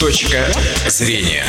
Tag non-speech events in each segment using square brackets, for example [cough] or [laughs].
Точка зрения.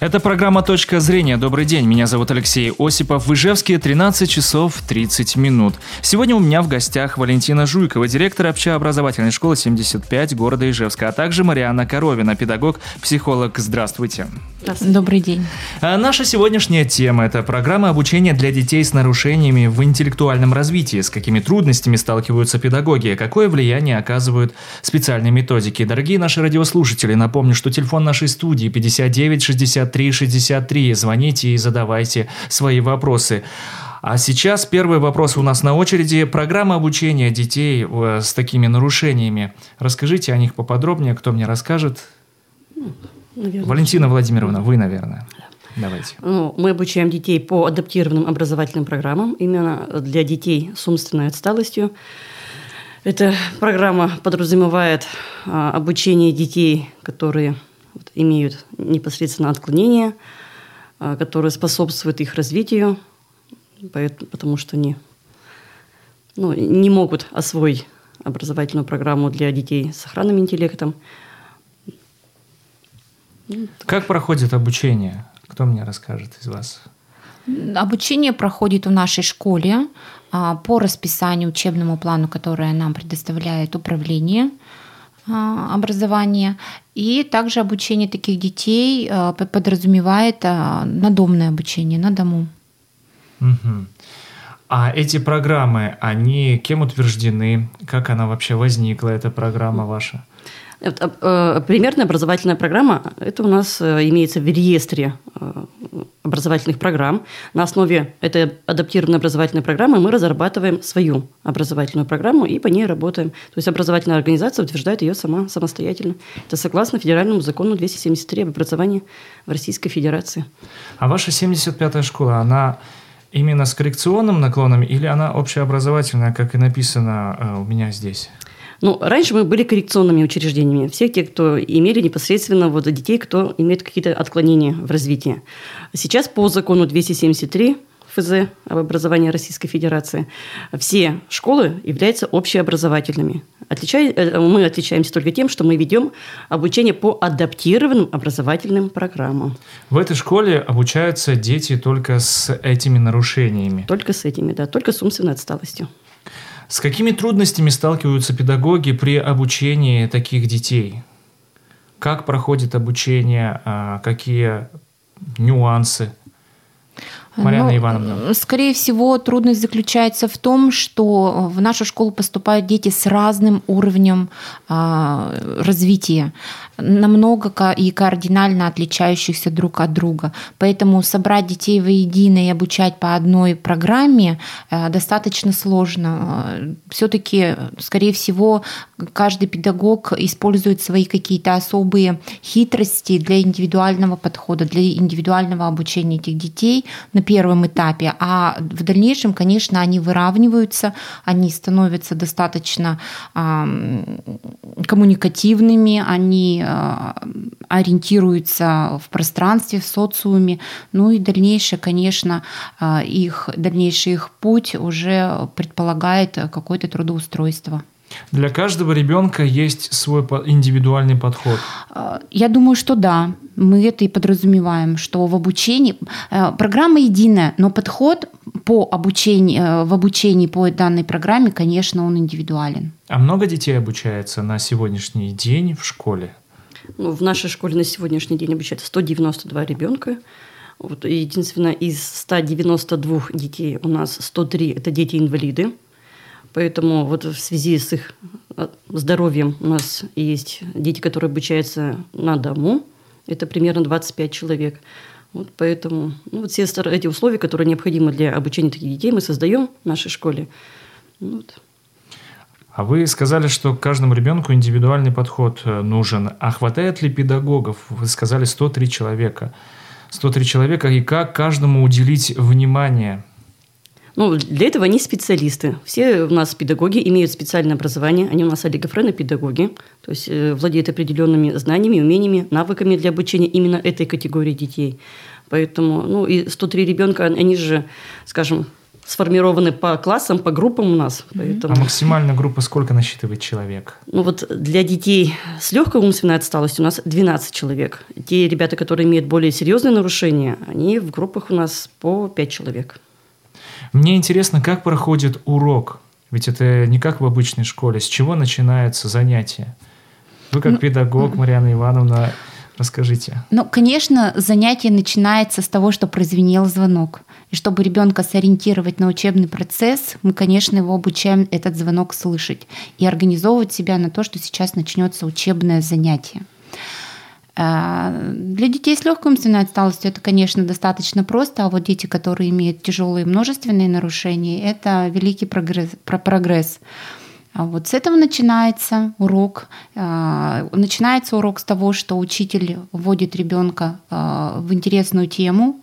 Это программа «Точка зрения». Добрый день, меня зовут Алексей Осипов. В Ижевске 13 часов 30 минут. Сегодня у меня в гостях Валентина Жуйкова, директор общеобразовательной школы 75 города Ижевска, а также Марианна Коровина, педагог, психолог. Здравствуйте. Добрый день. А наша сегодняшняя тема – это программа обучения для детей с нарушениями в интеллектуальном развитии. С какими трудностями сталкиваются педагоги? Какое влияние оказывают специальные методики? Дорогие наши радиослушатели, напомню, что телефон нашей студии 59 63 63. Звоните и задавайте свои вопросы. А сейчас первый вопрос у нас на очереди. Программа обучения детей э, с такими нарушениями. Расскажите о них поподробнее. Кто мне расскажет? Наверное, Валентина Владимировна, вы, наверное. Давайте. Ну, мы обучаем детей по адаптированным образовательным программам, именно для детей с умственной отсталостью. Эта программа подразумевает а, обучение детей, которые вот, имеют непосредственно отклонения, а, которые способствуют их развитию, поэтому, потому что они ну, не могут освоить образовательную программу для детей с охранным интеллектом. Как проходит обучение? Кто мне расскажет из вас? Обучение проходит в нашей школе а, по расписанию учебному плану, которое нам предоставляет управление а, образования. И также обучение таких детей а, подразумевает надомное обучение на дому. Угу. А эти программы, они кем утверждены? Как она вообще возникла, эта программа ваша? Э, примерная образовательная программа – это у нас э, имеется в реестре э, образовательных программ. На основе этой адаптированной образовательной программы мы разрабатываем свою образовательную программу и по ней работаем. То есть образовательная организация утверждает ее сама самостоятельно. Это согласно федеральному закону 273 об образовании в Российской Федерации. А ваша 75-я школа, она именно с коррекционным наклоном или она общеобразовательная, как и написано у меня здесь? Ну, раньше мы были коррекционными учреждениями. Все те, кто имели непосредственно вот детей, кто имеет какие-то отклонения в развитии. Сейчас по закону 273 ФЗ об образовании Российской Федерации, все школы являются общеобразовательными. Отличай, э, мы отличаемся только тем, что мы ведем обучение по адаптированным образовательным программам. В этой школе обучаются дети только с этими нарушениями? Только с этими, да, только с умственной отсталостью. С какими трудностями сталкиваются педагоги при обучении таких детей? Как проходит обучение? А, какие нюансы? Марьяна ну, Ивановна. Скорее всего, трудность заключается в том, что в нашу школу поступают дети с разным уровнем а, развития намного и кардинально отличающихся друг от друга. Поэтому собрать детей воедино и обучать по одной программе э, достаточно сложно. Все-таки, скорее всего, каждый педагог использует свои какие-то особые хитрости для индивидуального подхода, для индивидуального обучения этих детей на первом этапе. А в дальнейшем, конечно, они выравниваются, они становятся достаточно коммуникативными, они Э, ориентируются в пространстве, в социуме. Ну и дальнейшее, конечно, э, их, дальнейший их путь уже предполагает какое-то трудоустройство. Для каждого ребенка есть свой индивидуальный подход. Э, я думаю, что да. Мы это и подразумеваем, что в обучении программа единая, но подход по обучению, в обучении по данной программе, конечно, он индивидуален. А много детей обучается на сегодняшний день в школе? Ну, в нашей школе на сегодняшний день обучается 192 ребенка. Вот, единственное, из 192 детей у нас 103 – это дети-инвалиды. Поэтому вот в связи с их а, здоровьем у нас есть дети, которые обучаются на дому. Это примерно 25 человек. Вот поэтому ну, вот все эти условия, которые необходимы для обучения таких детей, мы создаем в нашей школе. Вот. А вы сказали, что каждому ребенку индивидуальный подход э, нужен. А хватает ли педагогов? Вы сказали 103 человека. 103 человека, и как каждому уделить внимание? Ну, для этого они специалисты. Все у нас педагоги имеют специальное образование. Они у нас олигофрены-педагоги. То есть э, владеют определенными знаниями, умениями, навыками для обучения именно этой категории детей. Поэтому, ну, и 103 ребенка, они же, скажем, сформированы по классам, по группам у нас. Поэтому... А максимальная группа сколько насчитывает человек? Ну вот для детей с легкой умственной отсталостью у нас 12 человек. Те ребята, которые имеют более серьезные нарушения, они в группах у нас по 5 человек. Мне интересно, как проходит урок? Ведь это не как в обычной школе. С чего начинается занятие? Вы как ну, педагог, Марьяна Ивановна, расскажите. Ну, конечно, занятие начинается с того, что прозвенел звонок. И чтобы ребенка сориентировать на учебный процесс, мы, конечно, его обучаем этот звонок слышать и организовывать себя на то, что сейчас начнется учебное занятие. Для детей с легкой умственной отсталостью это, конечно, достаточно просто, а вот дети, которые имеют тяжелые множественные нарушения, это великий прогресс. прогресс. А вот с этого начинается урок. А, начинается урок с того, что учитель вводит ребенка в интересную тему,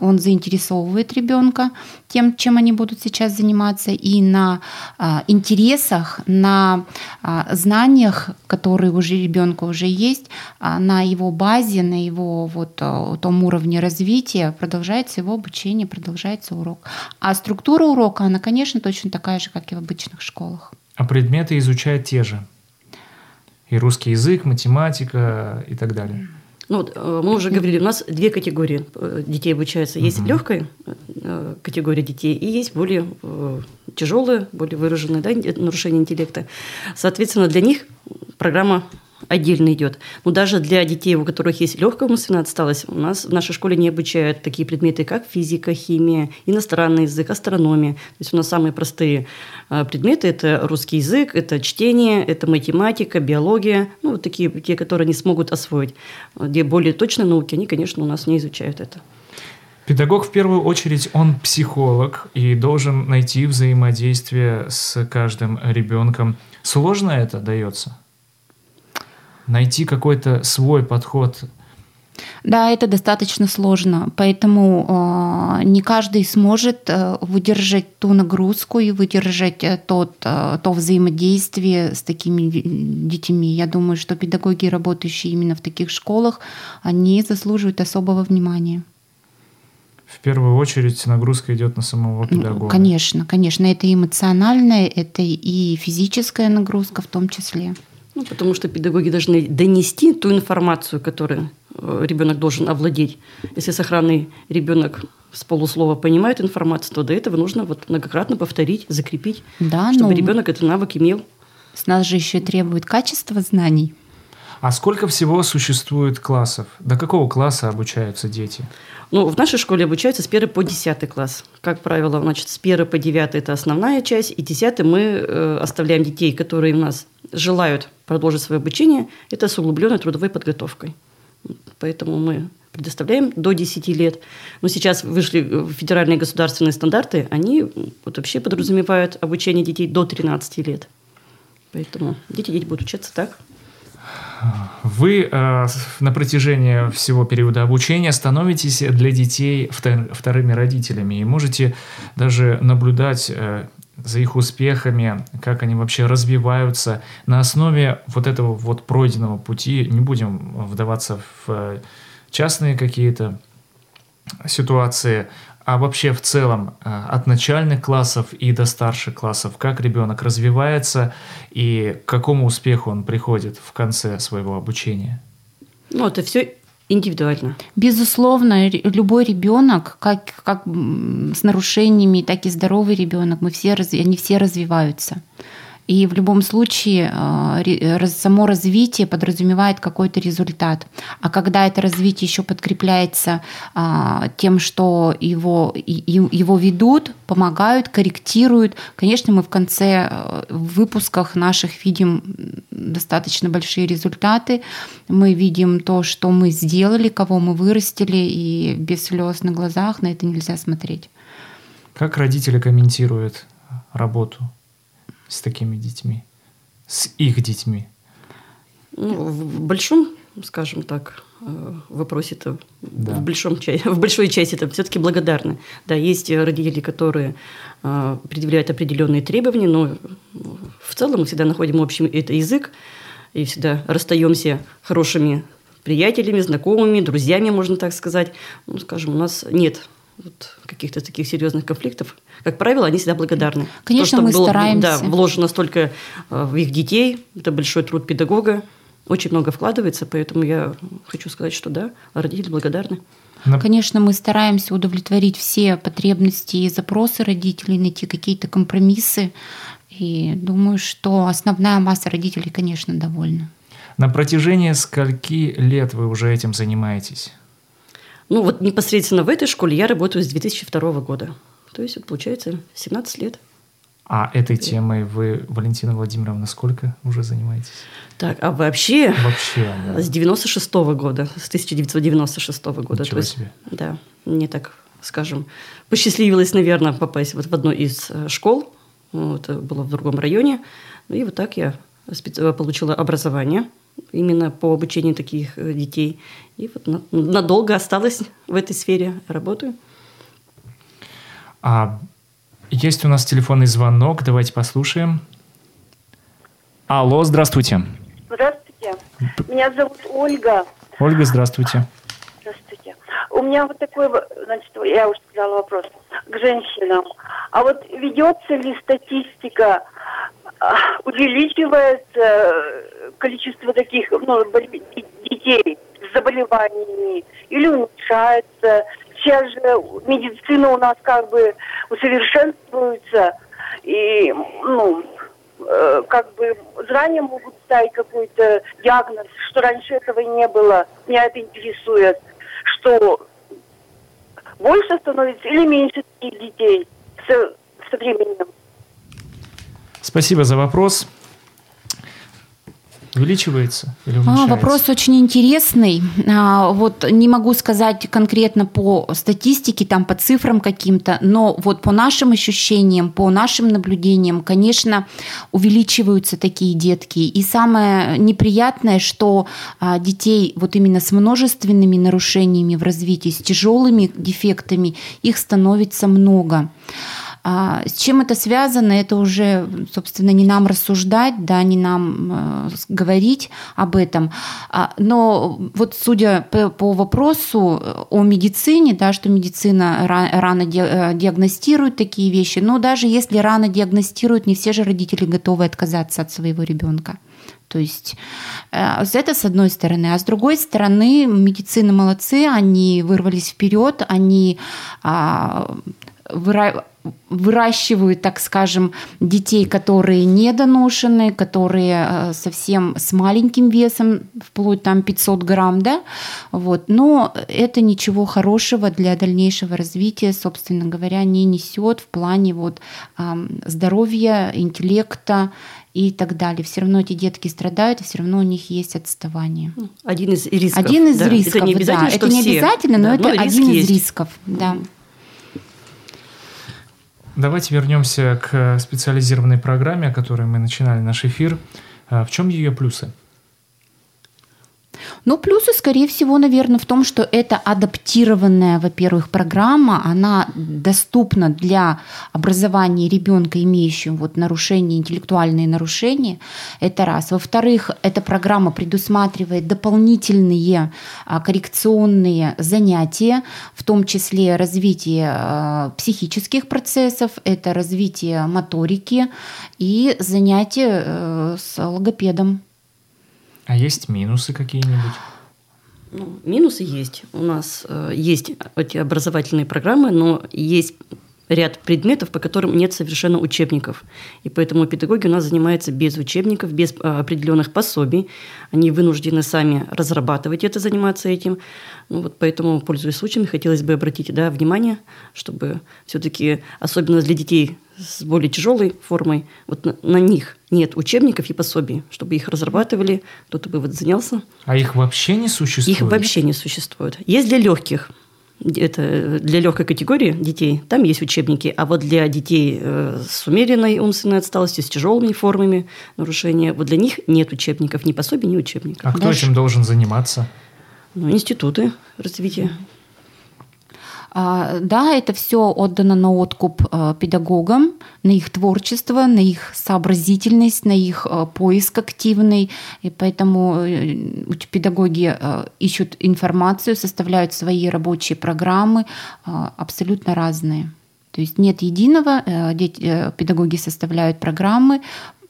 он заинтересовывает ребенка тем, чем они будут сейчас заниматься, и на а, интересах, на а, знаниях, которые уже ребенка уже есть, а, на его базе, на его вот а, том уровне развития продолжается его обучение, продолжается урок. А структура урока, она, конечно, точно такая же, как и в обычных школах. А предметы изучают те же? И русский язык, математика и так далее? Ну, вот, э, мы уже говорили, у [laughs] нас две категории э, детей обучаются. Есть угу. легкая э, категория детей и есть более тяжелые, более выраженные да, нарушения интеллекта. Соответственно, для них программа отдельно идет. Но даже для детей, у которых есть легкая умственная отсталость, у нас в нашей школе не обучают такие предметы, как физика, химия, иностранный язык, астрономия. То есть у нас самые простые а, предметы – это русский язык, это чтение, это математика, биология. Ну, вот такие, те, которые не смогут освоить. Где более точные науки, они, конечно, у нас не изучают это. Педагог в первую очередь он психолог и должен найти взаимодействие с каждым ребенком. Сложно это дается? Найти какой-то свой подход да, это достаточно сложно, поэтому э, не каждый сможет э, выдержать ту нагрузку и выдержать э, тот, э, то взаимодействие с такими детьми. Я думаю, что педагоги, работающие именно в таких школах, они заслуживают особого внимания. В первую очередь нагрузка идет на самого педагога. Конечно, конечно, это и эмоциональная, это и физическая нагрузка в том числе. Ну, потому что педагоги должны донести ту информацию, которую э, ребенок должен овладеть. Если сохранный ребенок с полуслова понимает информацию, то до этого нужно вот многократно повторить, закрепить, да, чтобы ну, ребенок этот навык имел. С нас же еще требует качества знаний. А сколько всего существует классов? До какого класса обучаются дети? Ну, в нашей школе обучаются с 1 по 10 класс. Как правило, значит, с 1 по 9 это основная часть, и 10 мы э, оставляем детей, которые у нас желают продолжить свое обучение, это с углубленной трудовой подготовкой. Поэтому мы предоставляем до 10 лет. Но сейчас вышли федеральные государственные стандарты, они вот вообще подразумевают обучение детей до 13 лет. Поэтому дети, дети будут учиться так. Вы э, на протяжении всего периода обучения становитесь для детей вторыми родителями и можете даже наблюдать э, за их успехами, как они вообще развиваются. На основе вот этого вот пройденного пути не будем вдаваться в э, частные какие-то ситуации, а вообще в целом э, от начальных классов и до старших классов, как ребенок развивается и к какому успеху он приходит в конце своего обучения? Ну, это все Индивидуально. Безусловно, любой ребенок, как, как с нарушениями, так и здоровый ребенок, мы все, они все развиваются. И в любом случае а, само развитие подразумевает какой-то результат. А когда это развитие еще подкрепляется а, тем, что его, его ведут, помогают, корректируют, конечно, мы в конце а, в выпусках наших видим достаточно большие результаты. Мы видим то, что мы сделали, кого мы вырастили, и без слез на глазах на это нельзя смотреть. Как родители комментируют работу с такими детьми, с их детьми? Ну, в большом, скажем так, э, вопросе это да. в, большом, [laughs] в большой части это все-таки благодарны. Да, есть родители, которые э, предъявляют определенные требования, но в целом мы всегда находим общий это язык и всегда расстаемся хорошими приятелями, знакомыми, друзьями, можно так сказать. Ну, скажем, у нас нет вот, каких-то таких серьезных конфликтов. Как правило, они всегда благодарны. Конечно, То, мы было, стараемся. Да, вложено столько э, в их детей, это большой труд педагога, очень много вкладывается, поэтому я хочу сказать, что да, родители благодарны. Конечно, мы стараемся удовлетворить все потребности и запросы родителей, найти какие-то компромиссы. И думаю, что основная масса родителей, конечно, довольна. На протяжении скольки лет вы уже этим занимаетесь? Ну вот непосредственно в этой школе я работаю с 2002 года. То есть, вот, получается, 17 лет. А этой темой вы, Валентина Владимировна, сколько уже занимаетесь? Так, а вообще, вообще да. с 96 -го года, с 1996 -го года. Ничего то есть, себе. Да, не так, скажем, посчастливилось, наверное, попасть вот в одну из э, школ. Вот, это было в другом районе. Ну и вот так я получила образование именно по обучению таких э, детей. И вот надолго осталась в этой сфере, работаю. А есть у нас телефонный звонок, давайте послушаем. Алло, здравствуйте. Здравствуйте. Меня зовут Ольга. Ольга, здравствуйте. Здравствуйте. У меня вот такой, значит, я уже сказала вопрос к женщинам. А вот ведется ли статистика, увеличивается количество таких ну, детей с заболеваниями или уменьшается? Сейчас же медицина у нас как бы усовершенствуется, и, ну, э, как бы заранее могут ставить какой-то диагноз, что раньше этого не было. Меня это интересует, что больше становится или меньше детей с, со временем. Спасибо за вопрос увеличивается или а, уменьшается? А, вопрос очень интересный. А, вот не могу сказать конкретно по статистике, там по цифрам каким-то, но вот по нашим ощущениям, по нашим наблюдениям, конечно, увеличиваются такие детки. И самое неприятное, что а, детей вот именно с множественными нарушениями в развитии, с тяжелыми дефектами, их становится много. А с чем это связано, это уже, собственно, не нам рассуждать, да, не нам э, говорить об этом. А, но вот судя по, по вопросу о медицине, да, что медицина рано э, диагностирует такие вещи, но даже если рано диагностируют, не все же родители готовы отказаться от своего ребенка. То есть э, это с одной стороны. А с другой стороны, медицины молодцы, они вырвались вперед, они а, выращивают, так скажем, детей, которые недоношены, которые э, совсем с маленьким весом, вплоть там 500 грамм, да, вот. Но это ничего хорошего для дальнейшего развития, собственно говоря, не несет в плане вот здоровья, интеллекта и так далее. Все равно эти детки страдают, и все равно у них есть отставание. Один из рисков. Один из да. рисков, это не обязательно, да. Это не обязательно, но да, это но один из рисков, да. Давайте вернемся к специализированной программе, о которой мы начинали наш эфир. А в чем ее плюсы? Ну, плюсы, скорее всего, наверное, в том, что это адаптированная, во-первых, программа, она доступна для образования ребенка, имеющего вот нарушения, интеллектуальные нарушения, это раз. Во-вторых, эта программа предусматривает дополнительные а, коррекционные занятия, в том числе развитие а, психических процессов, это развитие моторики и занятия э, с логопедом. А есть минусы какие-нибудь? Ну, минусы есть. У нас э, есть эти образовательные программы, но есть ряд предметов, по которым нет совершенно учебников. И поэтому педагоги у нас занимаются без учебников, без а, определенных пособий. Они вынуждены сами разрабатывать это, заниматься этим. Ну, вот поэтому, пользуясь случаем, хотелось бы обратить да, внимание, чтобы все-таки, особенно для детей с более тяжелой формой, вот на, на них нет учебников и пособий, чтобы их разрабатывали, кто-то бы вот занялся. А их вообще не существует? Их вообще не существует. Есть для легких – это для легкой категории детей, там есть учебники, а вот для детей э, с умеренной умственной отсталостью, с тяжелыми формами нарушения, вот для них нет учебников, ни пособий, ни учебников. А кто Даже... этим должен заниматься? Ну, институты развития. А, да, это все отдано на откуп а, педагогам, на их творчество, на их сообразительность, на их а, поиск активный. И поэтому э, педагоги ищут информацию, составляют свои рабочие программы, абсолютно разные. То есть нет единого, э, э, педагоги составляют программы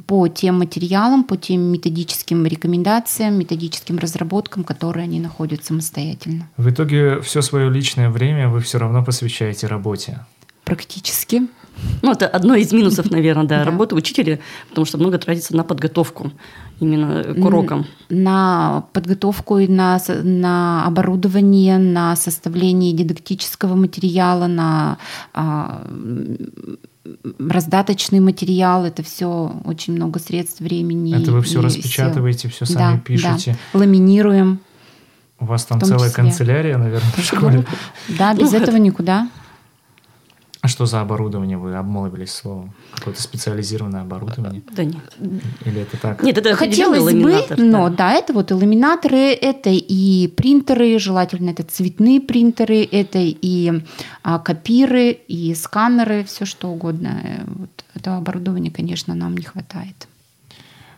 по тем материалам, по тем методическим рекомендациям, методическим разработкам, которые они находят самостоятельно. В итоге все свое личное время вы все равно посвящаете работе. Практически. Ну, это одно из минусов, [laughs] наверное, да, да. работы учителя, потому что много тратится на подготовку именно к урокам. На подготовку и на, на оборудование, на составление дидактического материала, на а, раздаточный материал, это все очень много средств, времени. Это вы все распечатываете, все сами да, пишете. Да. Ламинируем. У вас там целая числе. канцелярия, наверное, в школе. [laughs] Да, без этого никуда. А что за оборудование вы обмолвились словом? Какое-то специализированное оборудование? Да нет. Или это так? Нет, это хотелось бы, да. но да, это вот иллюминаторы, это и принтеры, желательно это цветные принтеры, это и а, копиры, и сканеры, все что угодно. Вот этого оборудования, конечно, нам не хватает.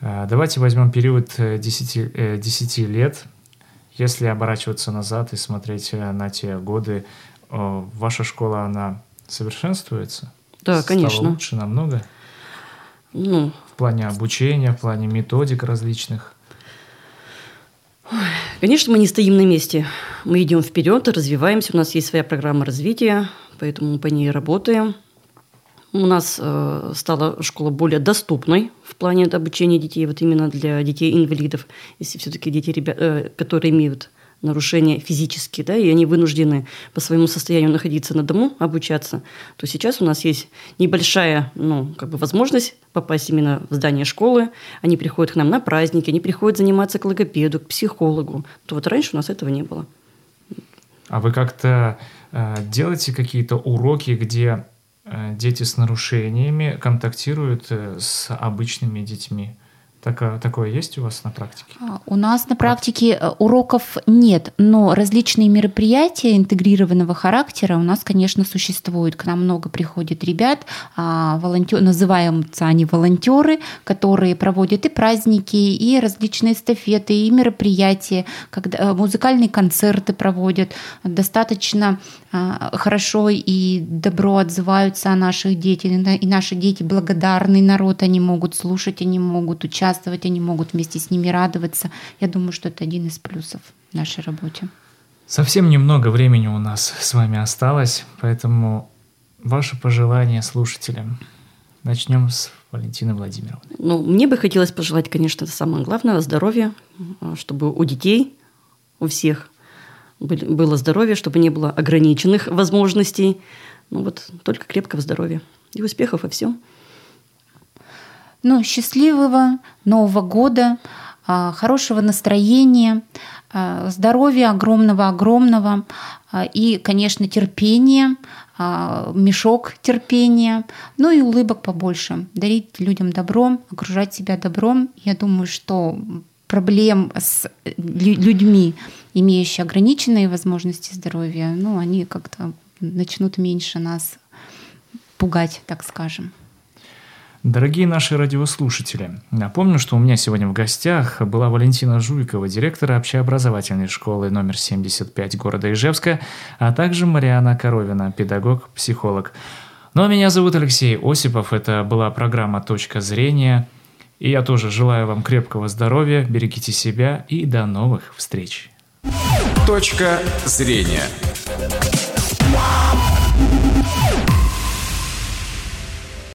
А, давайте возьмем период 10, 10 э, лет. Если оборачиваться назад и смотреть э, на те годы, ваша школа, она совершенствуется? Да, Стало конечно. лучше намного? Ну, в плане обучения, в плане методик различных? Конечно, мы не стоим на месте. Мы идем вперед, развиваемся. У нас есть своя программа развития, поэтому мы по ней работаем. У нас э, стала школа более доступной в плане обучения детей, вот именно для детей-инвалидов, если все-таки дети, ребят, э, которые имеют нарушения физические, да, и они вынуждены по своему состоянию находиться на дому, обучаться, то сейчас у нас есть небольшая, ну, как бы возможность попасть именно в здание школы. Они приходят к нам на праздники, они приходят заниматься к логопеду, к психологу. То вот раньше у нас этого не было. А вы как-то э, делаете какие-то уроки, где э, дети с нарушениями контактируют э, с обычными детьми? Так, такое есть у вас на практике? А, у нас на практике э, уроков нет, но различные мероприятия интегрированного характера у нас, конечно, существуют. К нам много приходит ребят, а, волонтер, называются они волонтеры, которые проводят и праздники, и различные эстафеты, и мероприятия, когда э, музыкальные концерты проводят. Достаточно а, хорошо и добро отзываются о наших детях, и наши дети благодарный народ, они могут слушать, они могут участвовать участвовать, они могут вместе с ними радоваться. Я думаю, что это один из плюсов нашей работе. Совсем немного времени у нас с вами осталось, поэтому ваши пожелания слушателям. Начнем с Валентины Владимировны. Ну, мне бы хотелось пожелать, конечно, самое главное, здоровья, чтобы у детей, у всех было здоровье, чтобы не было ограниченных возможностей. Ну вот, только крепкого здоровья и успехов во всем. Ну, счастливого Нового года, а, хорошего настроения, а, здоровья огромного-огромного а, и, конечно, терпения, мешок терпения, ну и улыбок побольше, дарить людям добро, окружать себя добром. Я думаю, что проблем с людьми, имеющими ограниченные возможности здоровья, ну, они как-то начнут меньше нас пугать, так скажем. Дорогие наши радиослушатели, напомню, что у меня сегодня в гостях была Валентина Жуйкова, директор общеобразовательной школы номер 75 города Ижевска, а также Мариана Коровина, педагог-психолог. Ну а меня зовут Алексей Осипов, это была программа «Точка зрения», и я тоже желаю вам крепкого здоровья, берегите себя и до новых встреч. Точка зрения.